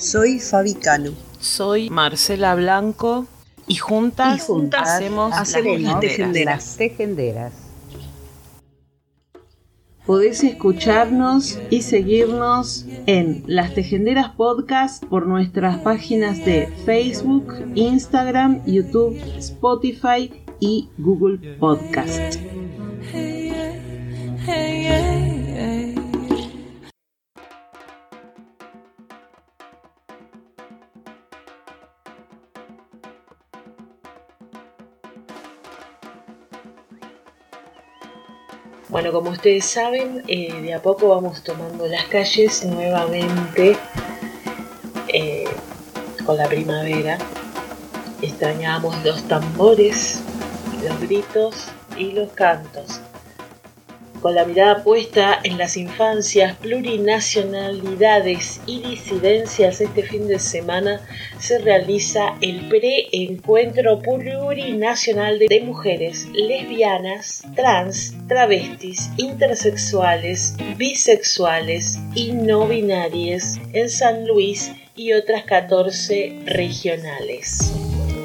Soy Fabi Cano. Soy Marcela Blanco y juntas, hacemos, las, tejenderas. tejenderas. Podés escucharnos y seguirnos en Las Tejenderas Podcast por nuestras páginas de Facebook, Instagram, YouTube, Spotify y Google Podcast. Bueno, como ustedes saben, eh, de a poco vamos tomando las calles nuevamente eh, con la primavera. Extrañamos los tambores, los gritos y los cantos con la mirada puesta en las infancias, plurinacionalidades y disidencias, este fin de semana se realiza el pre-encuentro plurinacional de mujeres lesbianas, trans, travestis, intersexuales, bisexuales y no binarias en San Luis y otras 14 regionales.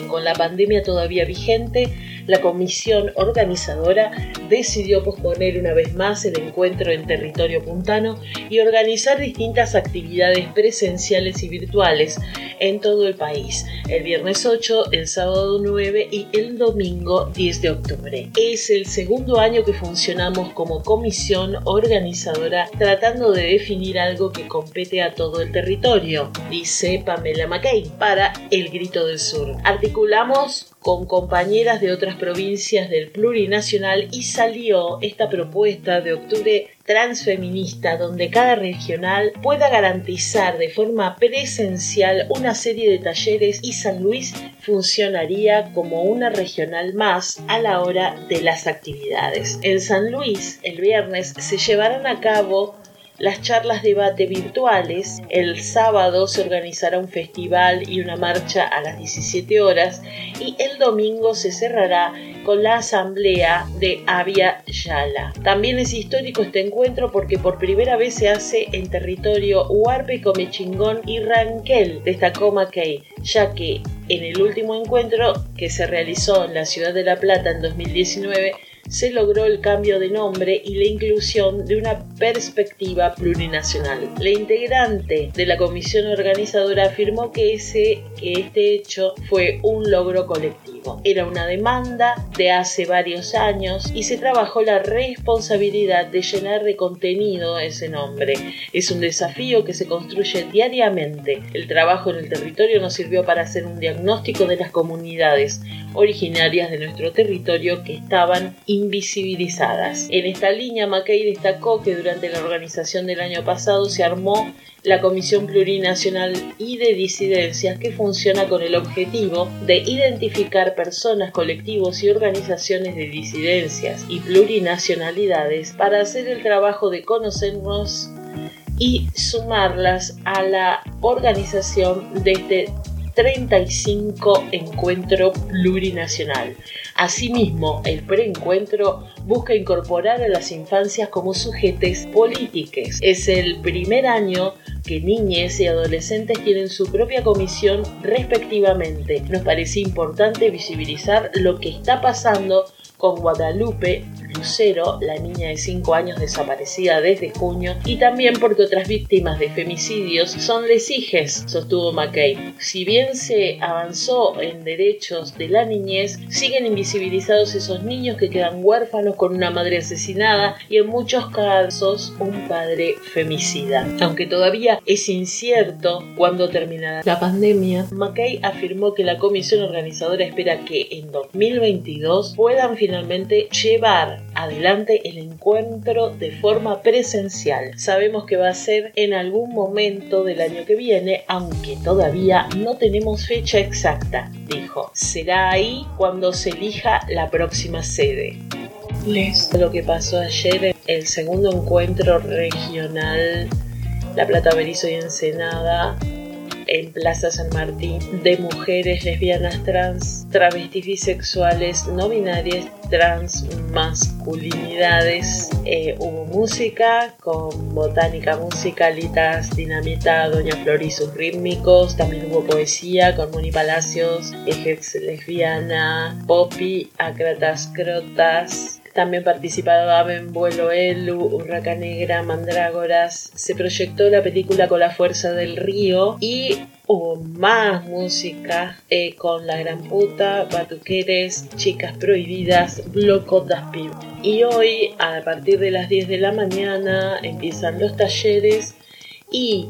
Con la pandemia todavía vigente, la comisión organizadora decidió posponer una vez más el encuentro en territorio puntano y organizar distintas actividades presenciales y virtuales en todo el país, el viernes 8, el sábado 9 y el domingo 10 de octubre. Es el segundo año que funcionamos como comisión organizadora tratando de definir algo que compete a todo el territorio, dice Pamela McCain para El Grito del Sur. Articulamos con compañeras de otras provincias del plurinacional y salió esta propuesta de octubre transfeminista donde cada regional pueda garantizar de forma presencial una serie de talleres y San Luis funcionaría como una regional más a la hora de las actividades. En San Luis, el viernes, se llevarán a cabo las charlas debate virtuales. El sábado se organizará un festival y una marcha a las 17 horas y el domingo se cerrará con la asamblea de Avia Yala. También es histórico este encuentro porque por primera vez se hace en territorio Huarpe, Comechingón y Ranquel, destacó McKay, ya que en el último encuentro que se realizó en la ciudad de La Plata en 2019 se logró el cambio de nombre y la inclusión de una perspectiva plurinacional. La integrante de la comisión organizadora afirmó que, ese, que este hecho fue un logro colectivo. Era una demanda de hace varios años y se trabajó la responsabilidad de llenar de contenido ese nombre. Es un desafío que se construye diariamente. El trabajo en el territorio nos sirvió para hacer un diagnóstico de las comunidades originarias de nuestro territorio que estaban invisibilizadas. En esta línea, Mackay destacó que durante la organización del año pasado se armó la Comisión Plurinacional y de Disidencias que funciona con el objetivo de identificar personas, colectivos y organizaciones de disidencias y plurinacionalidades para hacer el trabajo de conocernos y sumarlas a la organización de este 35 encuentro plurinacional. Asimismo, el preencuentro busca incorporar a las infancias como sujetes políticos. Es el primer año que niñas y adolescentes tienen su propia comisión respectivamente. Nos parece importante visibilizar lo que está pasando con Guadalupe Lucero, la niña de 5 años desaparecida desde junio, y también porque otras víctimas de femicidios son lesijes, sostuvo McKay. Si bien se avanzó en derechos de la niñez, siguen invisibilizados esos niños que quedan huérfanos con una madre asesinada y en muchos casos un padre femicida. Aunque todavía es incierto cuándo terminará la pandemia, McKay afirmó que la comisión organizadora espera que en 2022 puedan finalmente llevar adelante el encuentro de forma presencial. Sabemos que va a ser en algún momento del año que viene, aunque todavía no tenemos fecha exacta, dijo. Será ahí cuando se elija la próxima sede. Les lo que pasó ayer en el segundo encuentro regional La Plata Berizo y Ensenada en Plaza San Martín de mujeres lesbianas trans, travestis bisexuales, no binarias, trans masculinidades. Eh, hubo música con botánica musicalitas, dinamita, Doña Flor y sus rítmicos. También hubo poesía con Moni Palacios, ejes lesbiana, Poppy, Acratas Crotas. También participaba en Vuelo Elu, Urraca Negra, Mandrágoras. Se proyectó la película Con la Fuerza del Río y hubo más música eh, con La Gran Puta, Batuqueres, Chicas Prohibidas, Blocotas Pib. Y hoy, a partir de las 10 de la mañana, empiezan los talleres y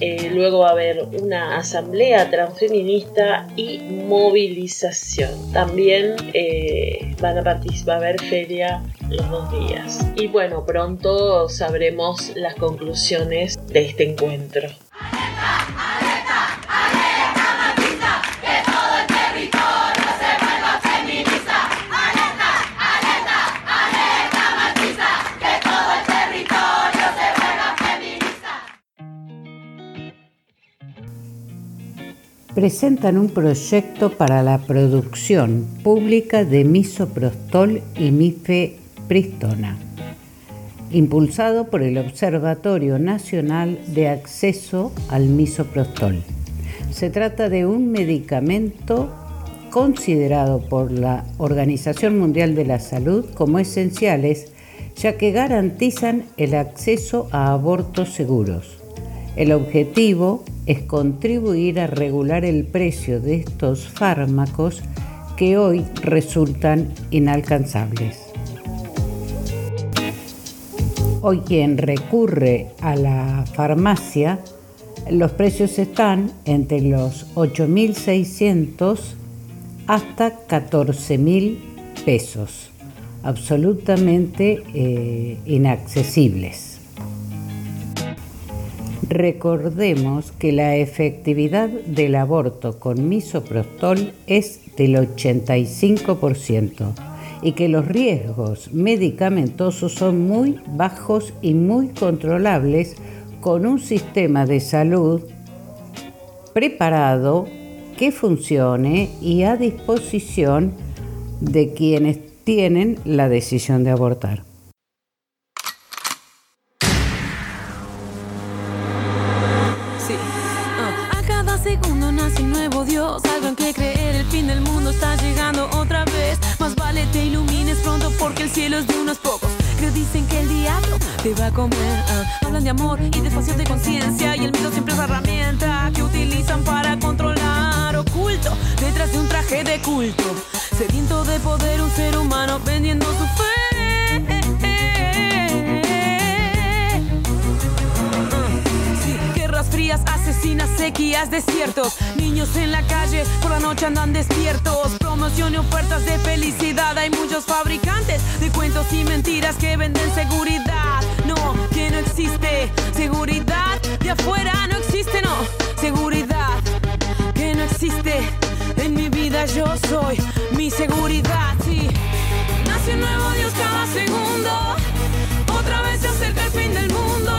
eh, luego va a haber una asamblea transfeminista y movilización. También eh, van a participar, a haber feria los dos días. Y bueno, pronto sabremos las conclusiones de este encuentro. Presentan un proyecto para la producción pública de misoprostol y mifepristona, impulsado por el Observatorio Nacional de Acceso al Misoprostol. Se trata de un medicamento considerado por la Organización Mundial de la Salud como esenciales, ya que garantizan el acceso a abortos seguros. El objetivo es contribuir a regular el precio de estos fármacos que hoy resultan inalcanzables. Hoy quien recurre a la farmacia, los precios están entre los 8.600 hasta 14.000 pesos, absolutamente eh, inaccesibles. Recordemos que la efectividad del aborto con misoprostol es del 85% y que los riesgos medicamentosos son muy bajos y muy controlables con un sistema de salud preparado que funcione y a disposición de quienes tienen la decisión de abortar. Hablan de amor y de espacio de conciencia y el miedo siempre es la herramienta que utilizan para controlar oculto detrás de un traje de culto. Sediento de poder un ser humano vendiendo su fe. guerras frías, asesinas, sequías, desiertos. Niños en la calle, por la noche andan despiertos. Promoción y ofertas de felicidad. Hay muchos fabricantes de cuentos y mentiras que venden seguridad que no existe. Seguridad de afuera no existe, no. Seguridad que no existe. En mi vida yo soy mi seguridad, sí. Nace un nuevo Dios cada segundo. Otra vez se acerca el fin del mundo.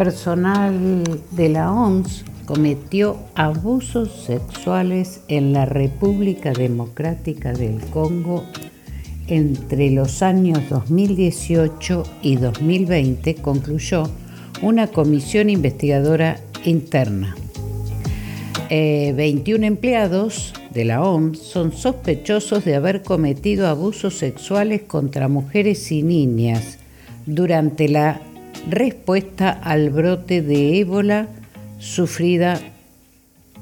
Personal de la OMS cometió abusos sexuales en la República Democrática del Congo entre los años 2018 y 2020, concluyó una comisión investigadora interna. 21 eh, empleados de la OMS son sospechosos de haber cometido abusos sexuales contra mujeres y niñas durante la respuesta al brote de ébola sufrida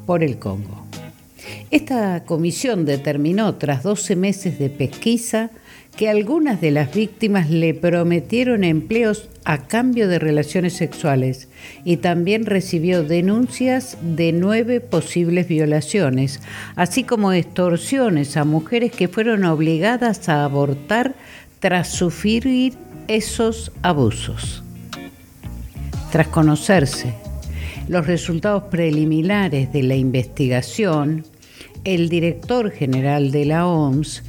por el Congo. Esta comisión determinó, tras 12 meses de pesquisa, que algunas de las víctimas le prometieron empleos a cambio de relaciones sexuales y también recibió denuncias de nueve posibles violaciones, así como extorsiones a mujeres que fueron obligadas a abortar tras sufrir esos abusos. Tras conocerse los resultados preliminares de la investigación, el director general de la OMS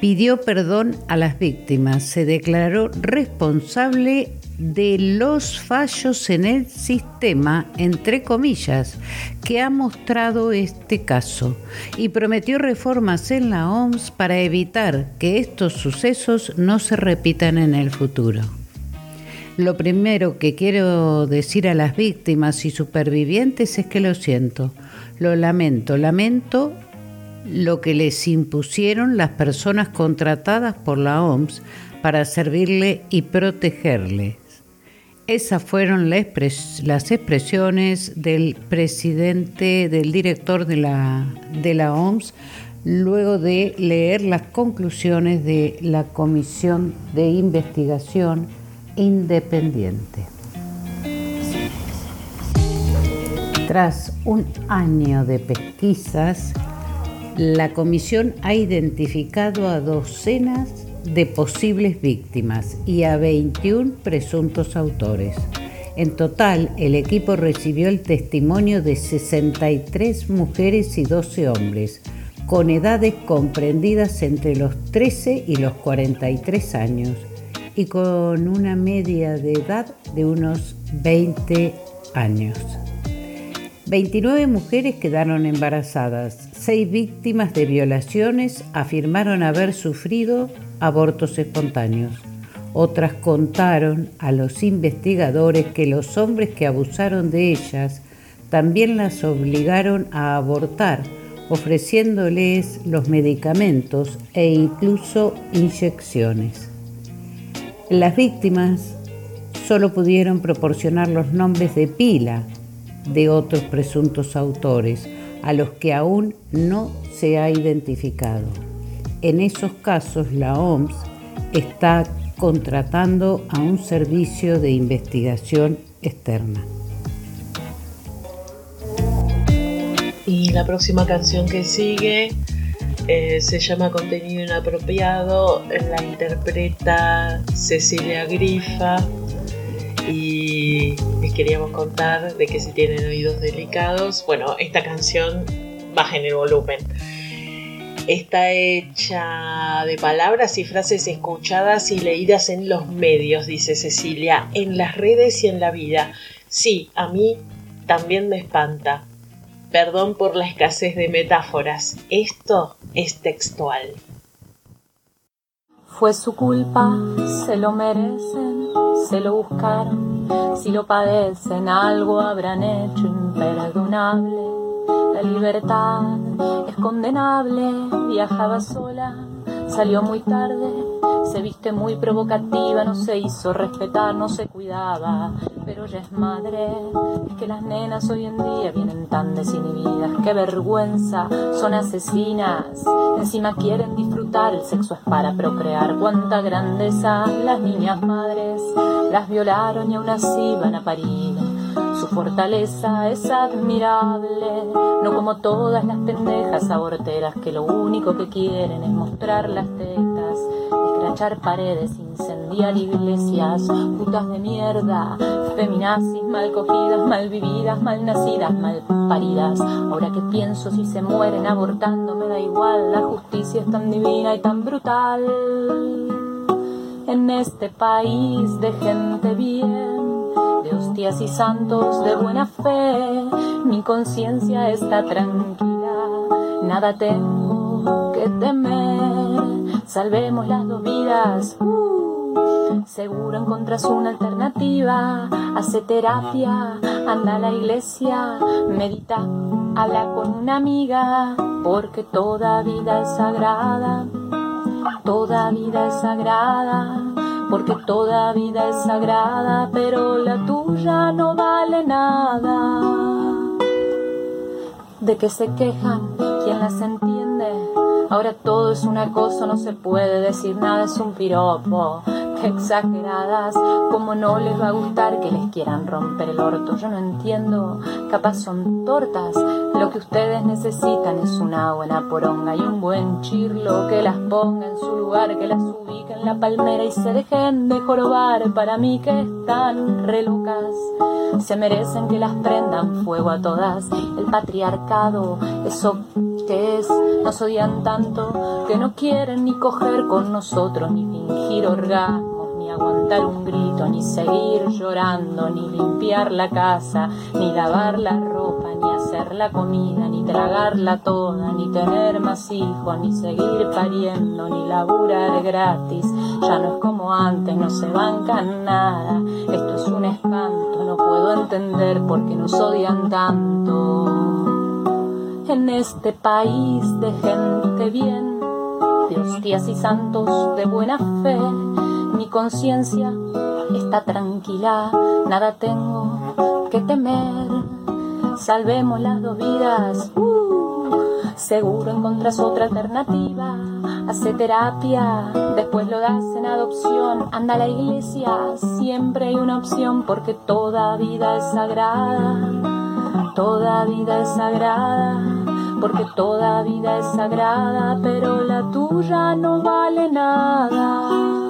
pidió perdón a las víctimas, se declaró responsable de los fallos en el sistema, entre comillas, que ha mostrado este caso y prometió reformas en la OMS para evitar que estos sucesos no se repitan en el futuro. Lo primero que quiero decir a las víctimas y supervivientes es que lo siento, lo lamento, lamento lo que les impusieron las personas contratadas por la OMS para servirle y protegerles. Esas fueron las expresiones del presidente, del director de la, de la OMS, luego de leer las conclusiones de la Comisión de Investigación Independiente. Tras un año de pesquisas, la comisión ha identificado a docenas de posibles víctimas y a 21 presuntos autores. En total, el equipo recibió el testimonio de 63 mujeres y 12 hombres, con edades comprendidas entre los 13 y los 43 años y con una media de edad de unos 20 años. 29 mujeres quedaron embarazadas. Seis víctimas de violaciones afirmaron haber sufrido abortos espontáneos. Otras contaron a los investigadores que los hombres que abusaron de ellas también las obligaron a abortar, ofreciéndoles los medicamentos e incluso inyecciones. Las víctimas solo pudieron proporcionar los nombres de pila de otros presuntos autores, a los que aún no se ha identificado. En esos casos, la OMS está contratando a un servicio de investigación externa. Y la próxima canción que sigue eh, se llama Contenido Inapropiado, la interpreta Cecilia Grifa y les queríamos contar de que si tienen oídos delicados, bueno, esta canción bajen el volumen. Está hecha de palabras y frases escuchadas y leídas en los medios, dice Cecilia, en las redes y en la vida. Sí, a mí también me espanta. Perdón por la escasez de metáforas. Esto es textual. Fue su culpa, se lo merecen, se lo buscaron. Si lo padecen, algo habrán hecho imperdonable. La libertad es condenable, viajaba sola Salió muy tarde, se viste muy provocativa, no se hizo respetar, no se cuidaba, pero ya es madre. Es que las nenas hoy en día vienen tan desinhibidas, qué vergüenza, son asesinas. Encima quieren disfrutar, el sexo es para procrear, cuánta grandeza. Las niñas madres las violaron y aún así van a parir. Su fortaleza es admirable, no como todas las pendejas aborteras que lo único que quieren es mostrar las tetas, escrachar paredes, incendiar iglesias, putas de mierda, feminazis mal cogidas, mal vividas, mal nacidas, mal paridas. Ahora que pienso si se mueren abortando me da igual, la justicia es tan divina y tan brutal. En este país de gente bien de hostias y santos de buena fe, mi conciencia está tranquila, nada tengo que temer, salvemos las dos vidas. Uh, seguro encontrás una alternativa, hace terapia, anda a la iglesia, medita, habla con una amiga, porque toda vida es sagrada, toda vida es sagrada porque toda vida es sagrada, pero la tuya no vale nada. De que se quejan, ¿quién las entiende? Ahora todo es una cosa, no se puede decir nada, es un piropo exageradas, como no les va a gustar que les quieran romper el orto. Yo no entiendo, capaz son tortas. Lo que ustedes necesitan es una buena poronga y un buen chirlo que las ponga en su lugar, que las ubique en la palmera y se dejen de jorobar. Para mí que están re locas, se merecen que las prendan fuego a todas. El patriarcado, eso que es, nos odian tanto que no quieren ni coger con nosotros ni fingir orgasmo aguantar un grito, ni seguir llorando, ni limpiar la casa, ni lavar la ropa, ni hacer la comida, ni tragarla toda, ni tener más hijos, ni seguir pariendo, ni laburar gratis. Ya no es como antes, no se bancan nada. Esto es un espanto, no puedo entender por qué nos odian tanto. En este país de gente bien, de hostias y santos de buena fe, mi conciencia está tranquila, nada tengo que temer. Salvemos las dos vidas, uh, seguro encontrás otra alternativa. Hace terapia, después lo das en adopción. Anda a la iglesia, siempre hay una opción porque toda vida es sagrada. Toda vida es sagrada, porque toda vida es sagrada, pero la tuya no vale nada.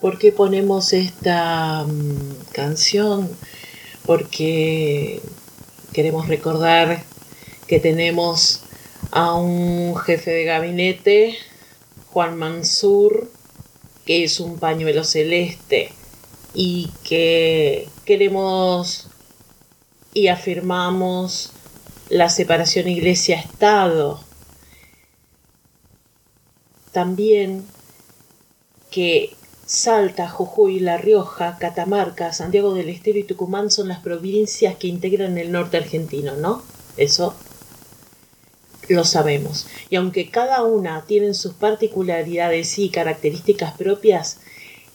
¿Por qué ponemos esta mm, canción? Porque queremos recordar que tenemos a un jefe de gabinete, Juan Mansur, que es un pañuelo celeste y que queremos y afirmamos la separación iglesia-estado. También que Salta, Jujuy, La Rioja, Catamarca, Santiago del Estero y Tucumán son las provincias que integran el norte argentino, ¿no? Eso lo sabemos. Y aunque cada una tiene sus particularidades y características propias,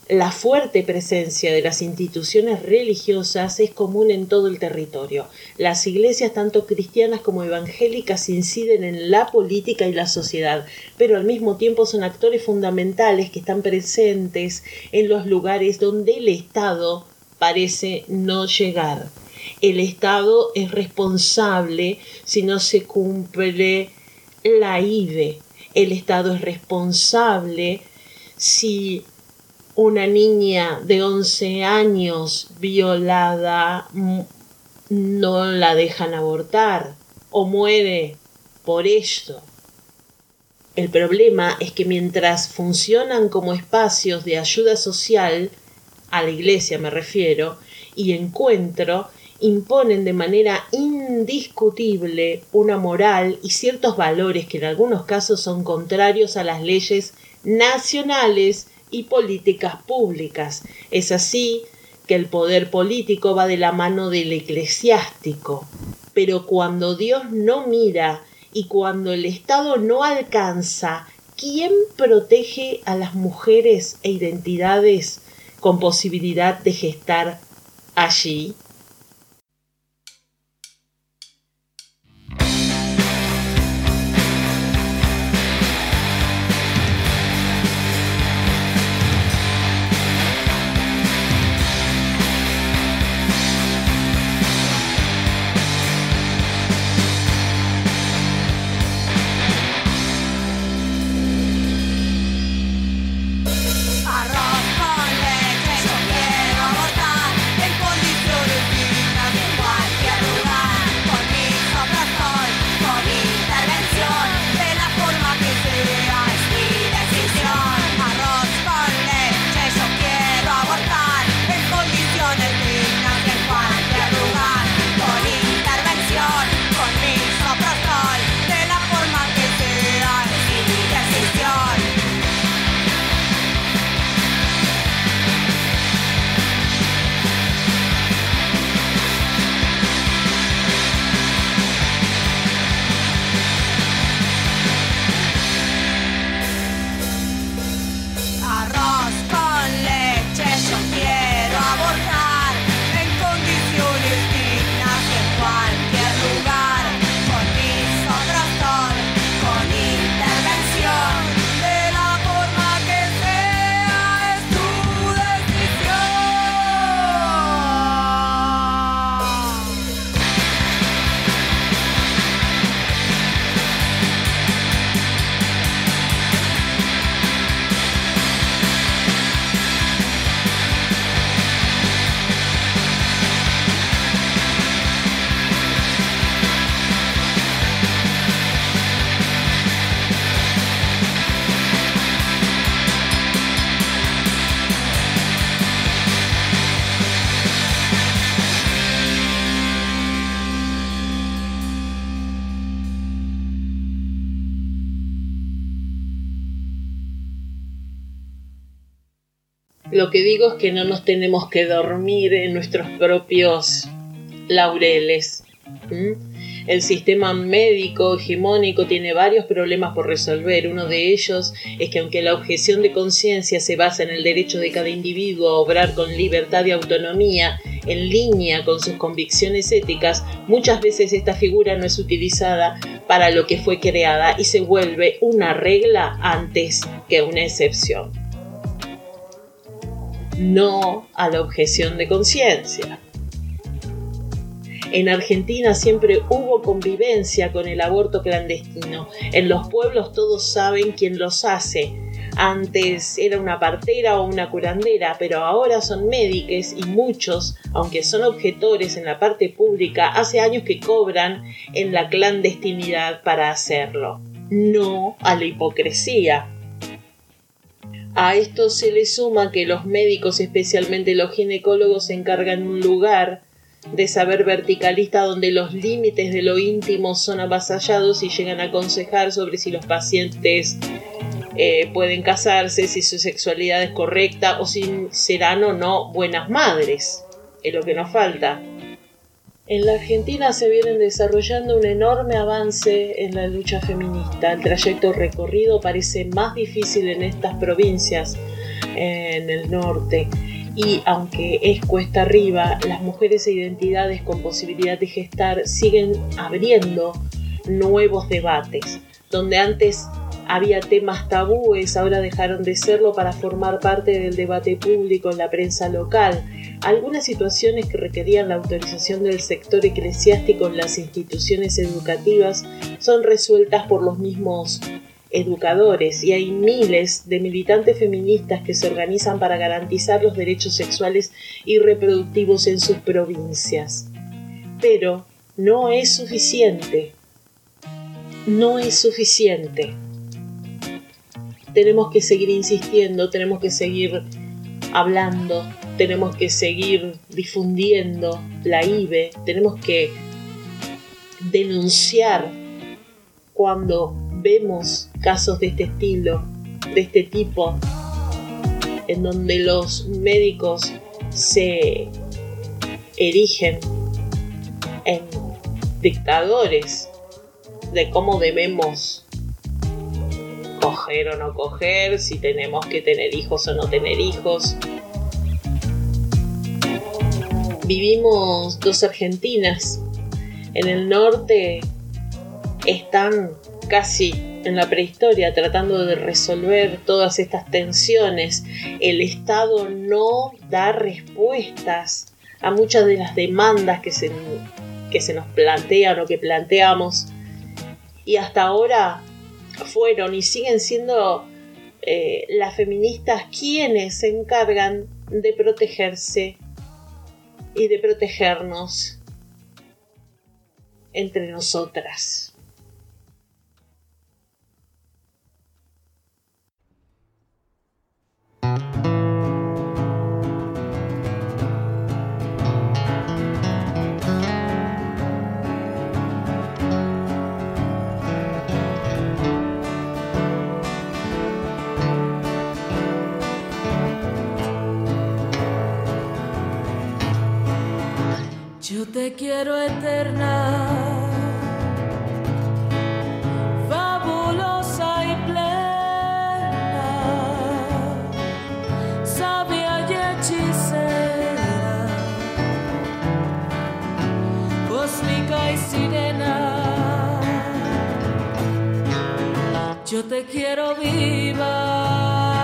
la fuerte presencia de las instituciones religiosas es común en todo el territorio. Las iglesias, tanto cristianas como evangélicas, inciden en la política y la sociedad, pero al mismo tiempo son actores fundamentales que están presentes en los lugares donde el Estado parece no llegar. El Estado es responsable si no se cumple la IDE. El Estado es responsable si una niña de 11 años violada no la dejan abortar o muere por esto. El problema es que mientras funcionan como espacios de ayuda social, a la iglesia me refiero, y encuentro, imponen de manera indiscutible una moral y ciertos valores que en algunos casos son contrarios a las leyes nacionales y políticas públicas. Es así que el poder político va de la mano del eclesiástico. Pero cuando Dios no mira y cuando el Estado no alcanza, ¿quién protege a las mujeres e identidades con posibilidad de gestar allí? Lo que digo es que no nos tenemos que dormir en nuestros propios laureles. El sistema médico hegemónico tiene varios problemas por resolver. Uno de ellos es que aunque la objeción de conciencia se basa en el derecho de cada individuo a obrar con libertad y autonomía en línea con sus convicciones éticas, muchas veces esta figura no es utilizada para lo que fue creada y se vuelve una regla antes que una excepción. No a la objeción de conciencia. En Argentina siempre hubo convivencia con el aborto clandestino. En los pueblos todos saben quién los hace. Antes era una partera o una curandera, pero ahora son médicos y muchos, aunque son objetores en la parte pública, hace años que cobran en la clandestinidad para hacerlo. No a la hipocresía. A esto se le suma que los médicos, especialmente los ginecólogos, se encargan un lugar de saber verticalista donde los límites de lo íntimo son avasallados y llegan a aconsejar sobre si los pacientes eh, pueden casarse, si su sexualidad es correcta o si serán o no buenas madres. Es lo que nos falta. En la Argentina se viene desarrollando un enorme avance en la lucha feminista. El trayecto recorrido parece más difícil en estas provincias, en el norte y aunque es cuesta arriba, las mujeres e identidades con posibilidad de gestar siguen abriendo nuevos debates, donde antes había temas tabúes, ahora dejaron de serlo para formar parte del debate público en la prensa local. Algunas situaciones que requerían la autorización del sector eclesiástico en las instituciones educativas son resueltas por los mismos educadores y hay miles de militantes feministas que se organizan para garantizar los derechos sexuales y reproductivos en sus provincias. Pero no es suficiente. No es suficiente. Tenemos que seguir insistiendo, tenemos que seguir hablando, tenemos que seguir difundiendo la IBE, tenemos que denunciar cuando vemos casos de este estilo, de este tipo, en donde los médicos se erigen en dictadores de cómo debemos o no coger, si tenemos que tener hijos o no tener hijos. Vivimos dos Argentinas. En el norte están casi en la prehistoria tratando de resolver todas estas tensiones. El Estado no da respuestas a muchas de las demandas que se, que se nos plantean o que planteamos. Y hasta ahora fueron y siguen siendo eh, las feministas quienes se encargan de protegerse y de protegernos entre nosotras. Yo te quiero eterna, fabulosa y plena, sabia y hechicera, cósmica y sirena. Yo te quiero viva.